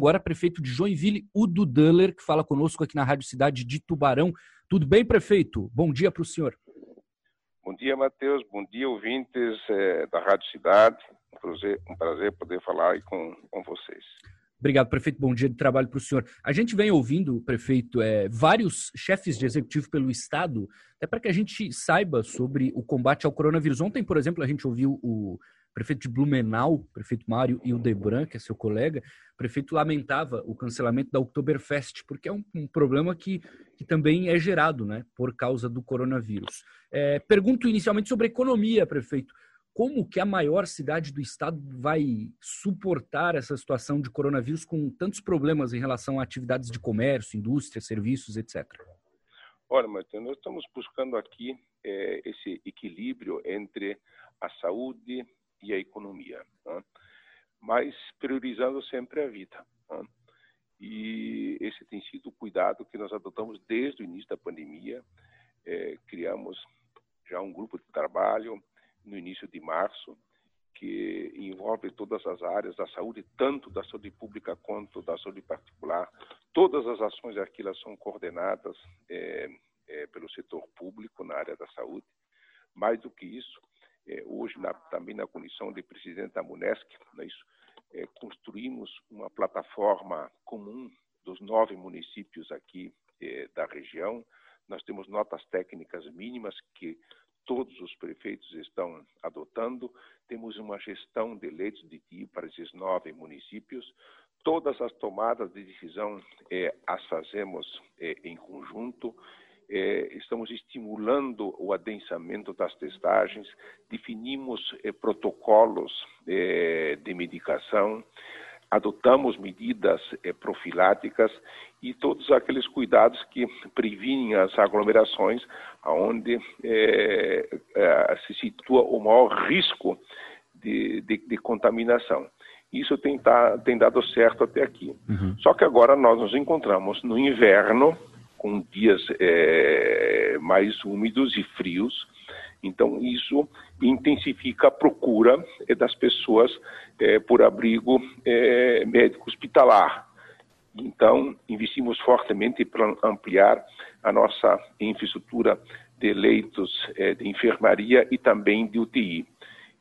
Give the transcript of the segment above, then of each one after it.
Agora, prefeito de Joinville, Udo Duller, que fala conosco aqui na Rádio Cidade de Tubarão. Tudo bem, prefeito? Bom dia para o senhor. Bom dia, Matheus. Bom dia, ouvintes é, da Rádio Cidade. Um prazer, um prazer poder falar aí com, com vocês. Obrigado, prefeito. Bom dia de trabalho para o senhor. A gente vem ouvindo, prefeito, é, vários chefes de executivo pelo Estado, até para que a gente saiba sobre o combate ao coronavírus. Ontem, por exemplo, a gente ouviu o prefeito de Blumenau, prefeito Mário Ildebran, que é seu colega, o prefeito lamentava o cancelamento da Oktoberfest, porque é um, um problema que, que também é gerado né, por causa do coronavírus. É, pergunto inicialmente sobre economia, prefeito. Como que a maior cidade do estado vai suportar essa situação de coronavírus com tantos problemas em relação a atividades de comércio, indústria, serviços, etc.? Olha, Matheus, nós estamos buscando aqui é, esse equilíbrio entre a saúde, e a economia, né? mas priorizando sempre a vida. Né? E esse tem sido o cuidado que nós adotamos desde o início da pandemia. É, criamos já um grupo de trabalho no início de março que envolve todas as áreas da saúde, tanto da saúde pública quanto da saúde particular. Todas as ações aqui elas são coordenadas é, é, pelo setor público na área da saúde. Mais do que isso, é, hoje na, também na condição de presidente da Munesc, é isso, é, construímos uma plataforma comum dos nove municípios aqui é, da região. Nós temos notas técnicas mínimas que todos os prefeitos estão adotando. Temos uma gestão de leitos de TI para esses nove municípios. Todas as tomadas de decisão é, as fazemos em conjunto é, estamos estimulando o adensamento das testagens, definimos é, protocolos é, de medicação, adotamos medidas profiláticas e todos aqueles cuidados que previnem as aglomerações, onde se situa o maior risco de, de, de contaminação. Isso tem, tá, tem, dado certo até aqui. Uhum. Só que agora nós nos encontramos no inverno, com dias é, mais úmidos e frios. Então, isso intensifica a procura é, das pessoas é, por abrigo é, médico hospitalar. Então, investimos fortemente para ampliar a nossa infraestrutura de leitos é, de enfermaria e também de UTI.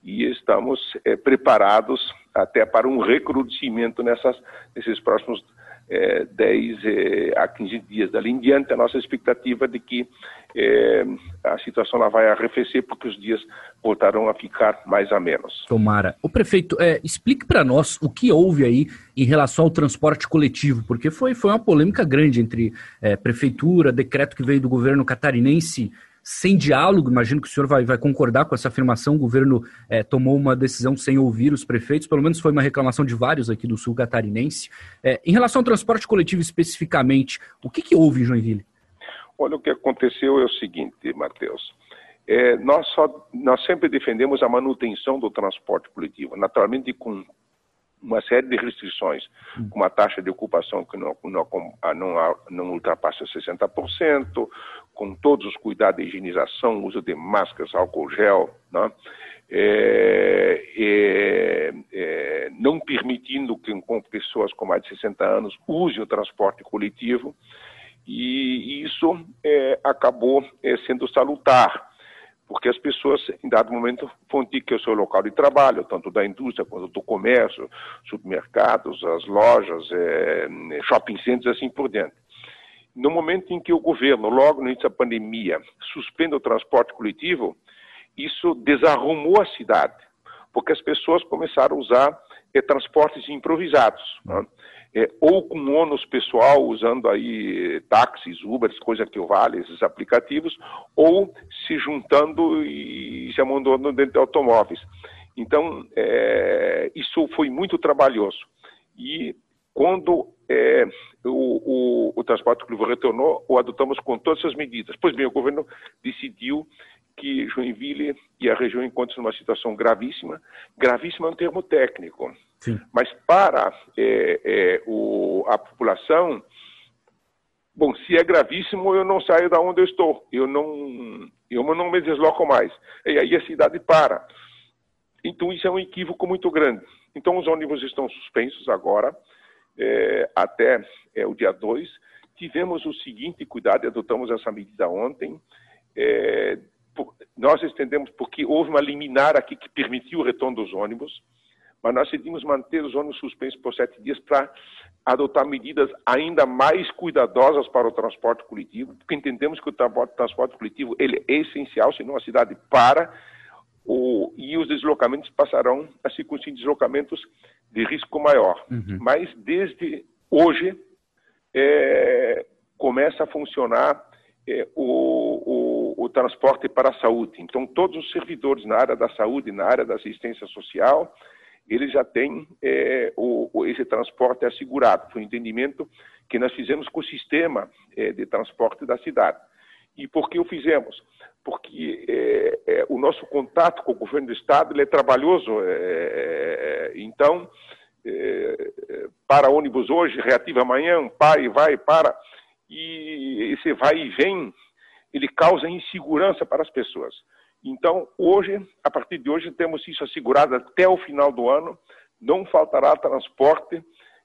E estamos é, preparados até para um recrudescimento nessas, nesses próximos é, 10 é, a 15 dias. Dali em diante, a nossa expectativa é de que é, a situação lá vai arrefecer, porque os dias voltarão a ficar mais a menos. Tomara. O prefeito, é, explique para nós o que houve aí em relação ao transporte coletivo, porque foi, foi uma polêmica grande entre é, prefeitura, decreto que veio do governo catarinense sem diálogo, imagino que o senhor vai, vai concordar com essa afirmação, o governo é, tomou uma decisão sem ouvir os prefeitos, pelo menos foi uma reclamação de vários aqui do sul catarinense. É, em relação ao transporte coletivo especificamente, o que, que houve em Joinville? Olha, o que aconteceu é o seguinte, Matheus. É, nós, só, nós sempre defendemos a manutenção do transporte coletivo, naturalmente com uma série de restrições, hum. com uma taxa de ocupação que não, não, não, não ultrapassa 60%, com todos os cuidados de higienização, uso de máscaras, álcool gel, né? é, é, é, não permitindo que com pessoas com mais de 60 anos usem o transporte coletivo, e isso é, acabou é, sendo salutar porque as pessoas, em dado momento, vão ter que o seu local de trabalho, tanto da indústria quanto do comércio, supermercados, as lojas, é, shopping centers, assim por diante. No momento em que o governo, logo no início da pandemia, suspende o transporte coletivo, isso desarrumou a cidade, porque as pessoas começaram a usar é, transportes improvisados. Né? é, ou com ônus pessoal, usando aí táxis, Ubers, coisa que o vale, esses aplicativos, ou se juntando e se amontoando dentro de automóveis. Então, é, isso foi muito trabalhoso. E quando é, o, o, o, transporte coletivo retornou, o adotamos com todas essas medidas. Pois bem, o governo decidiu que Joinville e a região encontram-se numa situação gravíssima, gravíssima um termo técnico, Sim. mas para é, é, o, a população, bom, se é gravíssimo, eu não saio da onde eu estou, eu não, eu não me desloco mais, e aí a cidade para. Então isso é um equívoco muito grande. Então os ônibus estão suspensos agora, é, até é, o dia 2. Tivemos o seguinte cuidado, e adotamos essa medida ontem. É, nós estendemos porque houve uma liminar aqui que permitiu o retorno dos ônibus, mas nós decidimos manter os ônibus suspensos por sete dias para adotar medidas ainda mais cuidadosas para o transporte coletivo, porque entendemos que o transporte coletivo ele é essencial, senão a cidade para o, e os deslocamentos passarão a ser com deslocamentos de risco maior. Uhum. Mas desde hoje é, começa a funcionar é, o, o, o, transporte para a saúde. Então, todos os servidores na área da saúde, na área da assistência social, eles já têm é, o, esse transporte assegurado. Foi um entendimento que nós fizemos com o sistema é, de transporte da cidade. E por que o fizemos? porque é, é, o nosso contato com o governo do Estado é trabalhoso. É, é então, é, para ônibus hoje, reativa amanhã, pai vai, para, e esse vai e vem, ele causa insegurança para as pessoas. Então, hoje, a partir de hoje, temos isso assegurado até o final do ano, não faltará transporte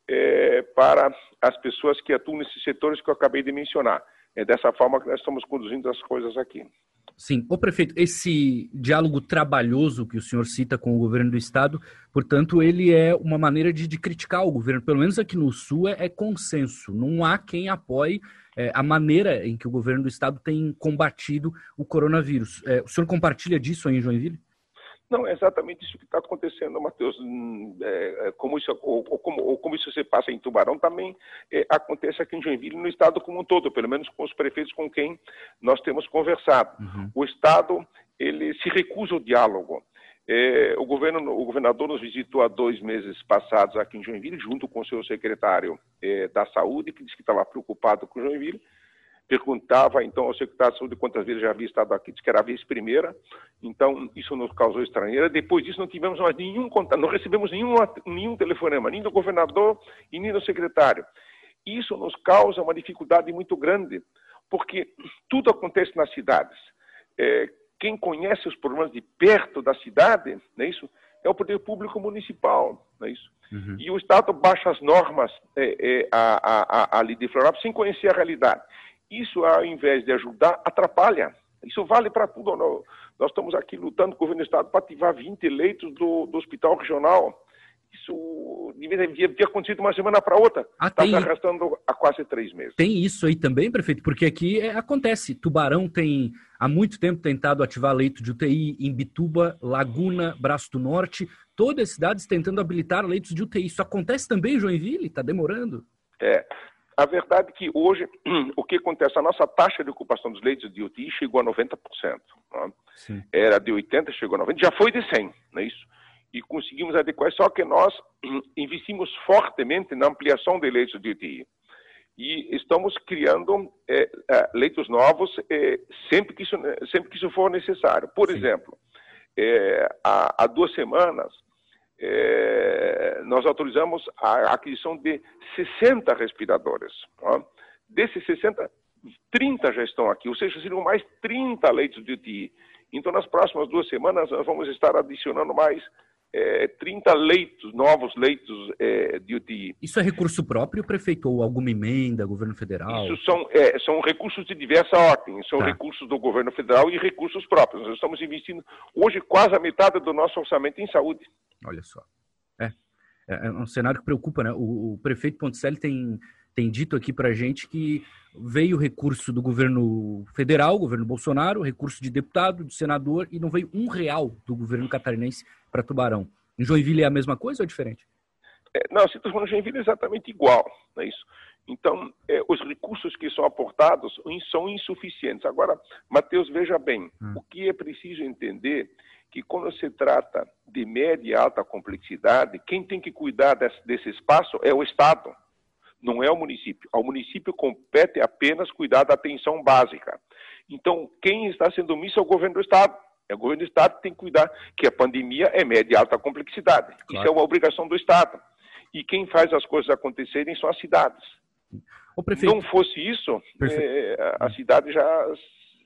é, para as pessoas que atuam nesses setores que eu acabei de mencionar. É dessa forma que nós estamos conduzindo as coisas aqui. Sim. O prefeito, esse diálogo trabalhoso que o senhor cita com o governo do estado, portanto, ele é uma maneira de, de criticar o governo. Pelo menos aqui no Sul é, é consenso. Não há quem apoie é, a maneira em que o governo do estado tem combatido o coronavírus. É, o senhor compartilha disso aí em Joinville? Não, é exatamente isso que está acontecendo, Matheus. Hum, é, é, como isso, ou, ou, como, ou, como, isso se passa em Tubarão, também é, acontece aqui em Joinville, no Estado como um todo, pelo menos com os prefeitos com quem nós temos conversado. Uhum. O Estado ele se recusa ao diálogo. É, o, governo, o governador nos visitou há dois meses passados aqui em Joinville, junto com o seu secretário é, da Saúde, que disse que estava preocupado com Joinville perguntava então ao secretário de saúde quantas vezes já havia estado aqui, disse que era a vez primeira, então isso nos causou estranheira. Depois disso não tivemos mais nenhum contato, não recebemos nenhum, nenhum telefonema, nem do governador e nem do secretário. Isso nos causa uma dificuldade muito grande, porque tudo acontece nas cidades. É, quem conhece os problemas de perto da cidade, não é isso? É o poder público municipal, não é isso? Uhum. E o Estado baixa as normas é, é, a, a, a, ali de Florianópolis sem conhecer a realidade. Isso, ao invés de ajudar, atrapalha. Isso vale para tudo. Nós estamos aqui lutando com o governo do Estado para ativar 20 leitos do, do hospital regional. Isso devia, devia acontecido de uma semana para outra. Está ah, tá se arrastando há quase três meses. Tem isso aí também, prefeito? Porque aqui é, acontece. Tubarão tem há muito tempo tentado ativar leito de UTI em Bituba, Laguna, Braço do Norte. Todas as cidades tentando habilitar leitos de UTI. Isso acontece também em Joinville? Está demorando? É. A verdade é que hoje, o que acontece? A nossa taxa de ocupação dos leitos de UTI chegou a 90%. Né? Era de 80%, chegou a 90%, já foi de 100%, não é isso? E conseguimos adequar, só que nós investimos fortemente na ampliação de leitos de UTI. E estamos criando é, é, leitos novos é, sempre, que isso, sempre que isso for necessário. Por Sim. exemplo, é, há, há duas semanas, é, nós autorizamos a aquisição de 60 respiradores. Ó. Desses 60, 30 já estão aqui, ou seja, seriam mais 30 leitos de UTI. Então, nas próximas duas semanas, nós vamos estar adicionando mais é, 30 leitos, novos leitos é, de UTI. Isso é recurso próprio, prefeito, ou alguma emenda, governo federal? Isso são, é, são recursos de diversa ordem, são tá. recursos do governo federal e recursos próprios. Nós estamos investindo hoje quase a metade do nosso orçamento em saúde. Olha só. É, é, é um cenário que preocupa, né? O, o prefeito Ponticelli tem, tem dito aqui para gente que veio recurso do governo federal, governo Bolsonaro, recurso de deputado, de senador, e não veio um real do governo catarinense para Tubarão. Em Joinville é a mesma coisa ou é diferente? É, não, a situação em Joinville é exatamente igual, não é isso? Então, é, os recursos que são aportados são insuficientes. Agora, Matheus, veja bem, hum. o que é preciso entender que quando se trata de média e alta complexidade, quem tem que cuidar desse, desse espaço é o Estado, não é o município. Ao município compete apenas cuidar da atenção básica. Então, quem está sendo omisso é o governo do Estado. É o governo do Estado que tem que cuidar que a pandemia é média e alta complexidade. Claro. Isso é uma obrigação do Estado. E quem faz as coisas acontecerem são as cidades. Não fosse isso, é, a cidade já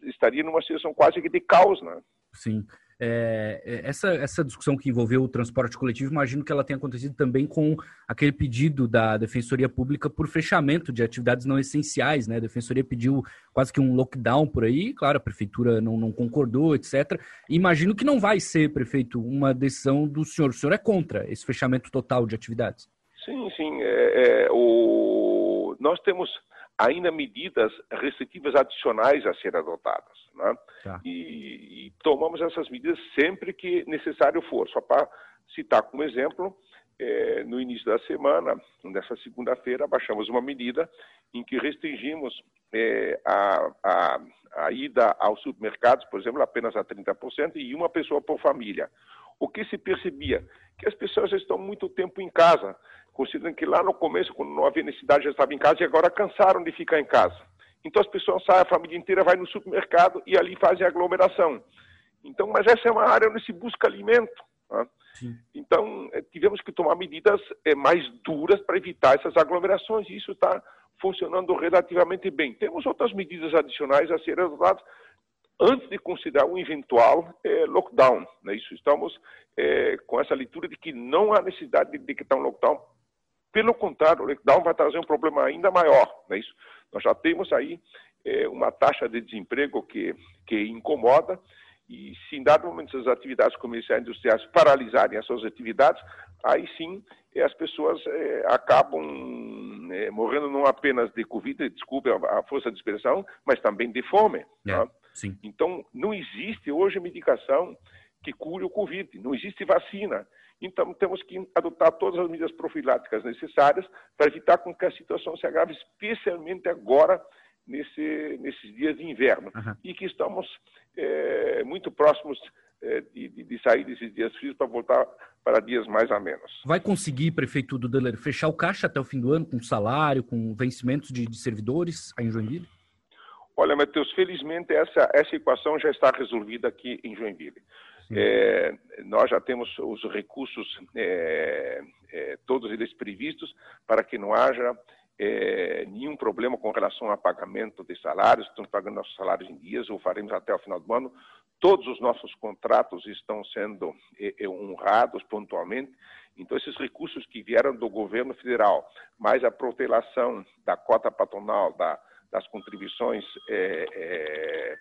estaria numa situação quase que de caos, né? Sim. É, é, essa, essa discussão que envolveu o transporte coletivo, imagino que ela tenha acontecido também com aquele pedido da Defensoria Pública por fechamento de atividades não essenciais, né? A Defensoria pediu quase que um lockdown por aí, claro, a Prefeitura não, não concordou, etc. Imagino que não vai ser, prefeito, uma decisão do senhor. O senhor é contra esse fechamento total de atividades? Sim, sim. É, é, o... Nós temos ainda medidas restritivas adicionais a serem adotadas. Né? Tá. E, e, tomamos essas medidas sempre que necessário for. Só para citar como exemplo, é, no início da semana, nessa segunda-feira, baixamos uma medida em que restringimos é, a, a, a, ida aos supermercados, por exemplo, apenas a 30% e uma pessoa por família. O que se percebia? Que as pessoas estão muito tempo em casa, considerando que lá no começo, quando não havia necessidade, já estavam em casa e agora cansaram de ficar em casa. Então as pessoas saem, a família inteira vai no supermercado e ali fazem aglomeração. Então, mas essa é uma área onde se busca alimento. Né? Então, eh, tivemos que tomar medidas eh, mais duras para evitar essas aglomerações e isso está funcionando relativamente bem. Temos outras medidas adicionais a serem adotadas antes de considerar um eventual eh, lockdown. Né? Isso estamos com essa leitura de que não há necessidade de decretar um lockdown pelo contrário, o lockdown vai trazer um problema ainda maior. Não é isso? Nós já temos aí é, uma taxa de desemprego que, que incomoda, e se em dado momento as atividades comerciais e industriais paralisarem as suas atividades, aí sim é, as pessoas é, acabam é, morrendo não apenas de Covid, desculpe a, a força de expressão, mas também de fome. É, tá? Então, não existe hoje medicação que cure o Covid, não existe vacina. Então, temos que adotar todas as medidas profiláticas necessárias para evitar com que a situação se agrave, especialmente agora, nesse, nesses dias de inverno. Uhum. E que estamos é, muito próximos é, de, de, sair desses dias frios para voltar para dias mais a menos. Vai conseguir, prefeito Dudeler, fechar o caixa até o fim do ano com salário, com vencimentos de, de servidores aí em Joinville? Olha, Matheus, felizmente essa, essa equação já está resolvida aqui em Joinville. É, nós já temos os recursos, é, é, todos eles previstos, para que não haja é, nenhum problema com relação a pagamento de salários, estamos pagando nossos salários em dias, ou faremos até o final do ano. Todos os nossos contratos estão sendo é, é, honrados pontualmente. Então, esses recursos que vieram do governo federal, mais a protelação da cota patronal, da, das contribuições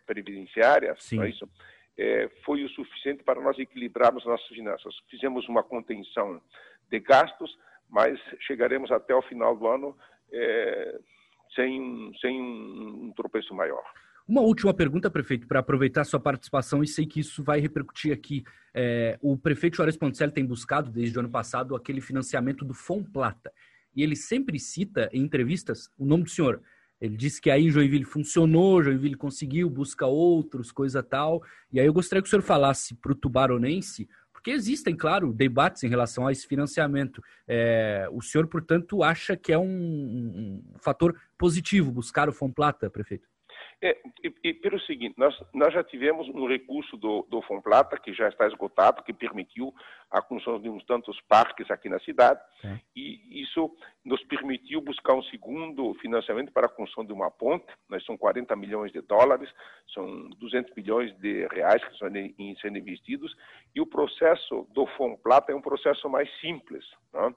previdenciárias, Sim. é isso? é, foi o suficiente para nós equilibrarmos nossas finanças. Fizemos uma contenção de gastos, mas chegaremos até o final do ano é, sem, sem um, um tropeço maior. Uma última pergunta, prefeito, para aproveitar sua participação e sei que isso vai repercutir aqui. É, o prefeito Juarez Ponticelli tem buscado desde o ano passado aquele financiamento do Plata E ele sempre cita em entrevistas o nome do senhor. Ele disse que aí Joinville funcionou, Joinville conseguiu, busca outros, coisa tal. E aí eu gostaria que o senhor falasse para o tubaronense, porque existem, claro, debates em relação a esse financiamento. É, o senhor, portanto, acha que é um, um fator positivo buscar o Fomplata, prefeito? É, e, e, pelo seguinte, nós, nós já tivemos um recurso do, do Fomplata, que já está esgotado, que permitiu a construção de uns tantos parques aqui na cidade, é. e isso nos permitiu buscar um segundo financiamento para a construção de uma ponte, nós são 40 milhões de dólares, são 200 milhões de reais que estão sendo investidos, e o processo do Fomplata é um processo mais simples, né?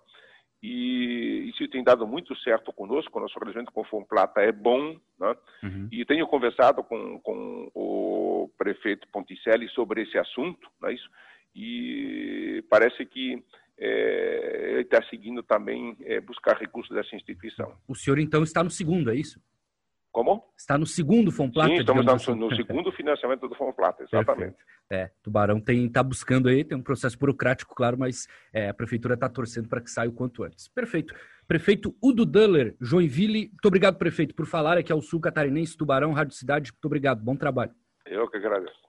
E isso tem dado muito certo conosco, o nosso relacionamento com o Fomplata é bom, né? uhum. e tenho conversado com, com o prefeito Ponticelli sobre esse assunto, não é isso? e parece que é, ele está seguindo também é, buscar recursos dessa instituição. O senhor então está no segundo, é isso? Como? Está no segundo Fomplata? Sim, estamos no, assim. no segundo financiamento do Fomplata, exatamente. Perfeito. É, Tubarão está buscando aí, tem um processo burocrático, claro, mas é, a prefeitura está torcendo para que saia o quanto antes. Perfeito. Prefeito Udo Duller, Joinville, muito obrigado, prefeito, por falar aqui ao Sul Catarinense, Tubarão, Rádio Cidade, muito obrigado, bom trabalho. Eu que agradeço.